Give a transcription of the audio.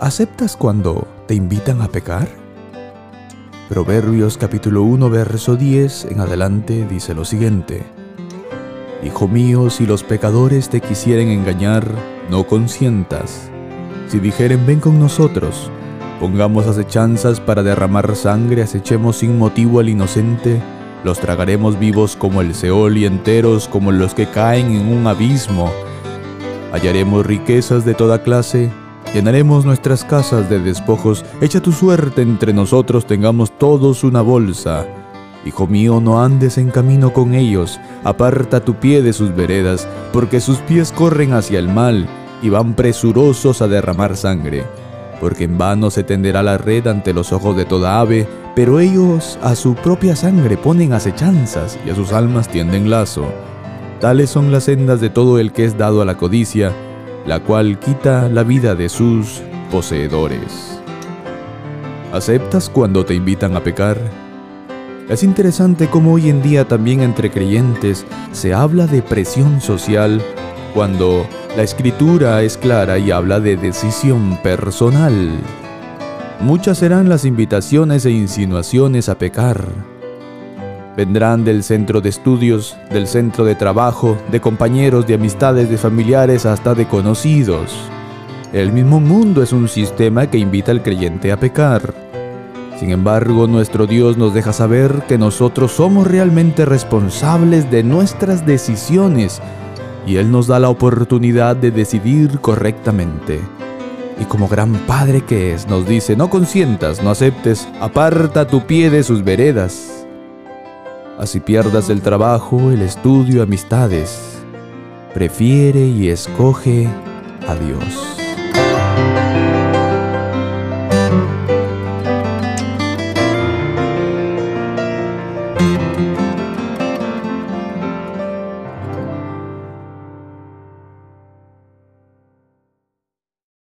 ¿Aceptas cuando te invitan a pecar? Proverbios capítulo 1 verso 10 en adelante dice lo siguiente. Hijo mío, si los pecadores te quisieren engañar, no consientas. Si dijeren ven con nosotros, pongamos acechanzas para derramar sangre, acechemos sin motivo al inocente, los tragaremos vivos como el Seol y enteros como los que caen en un abismo. Hallaremos riquezas de toda clase, Llenaremos nuestras casas de despojos, echa tu suerte entre nosotros, tengamos todos una bolsa. Hijo mío, no andes en camino con ellos, aparta tu pie de sus veredas, porque sus pies corren hacia el mal y van presurosos a derramar sangre. Porque en vano se tenderá la red ante los ojos de toda ave, pero ellos a su propia sangre ponen acechanzas y a sus almas tienden lazo. Tales son las sendas de todo el que es dado a la codicia, la cual quita la vida de sus poseedores. ¿Aceptas cuando te invitan a pecar? Es interesante cómo hoy en día también entre creyentes se habla de presión social cuando la escritura es clara y habla de decisión personal. Muchas serán las invitaciones e insinuaciones a pecar, Vendrán del centro de estudios, del centro de trabajo, de compañeros, de amistades, de familiares, hasta de conocidos. El mismo mundo es un sistema que invita al creyente a pecar. Sin embargo, nuestro Dios nos deja saber que nosotros somos realmente responsables de nuestras decisiones y Él nos da la oportunidad de decidir correctamente. Y como gran Padre que es, nos dice, no consientas, no aceptes, aparta tu pie de sus veredas así pierdas el trabajo, el estudio, amistades. Prefiere y escoge a Dios.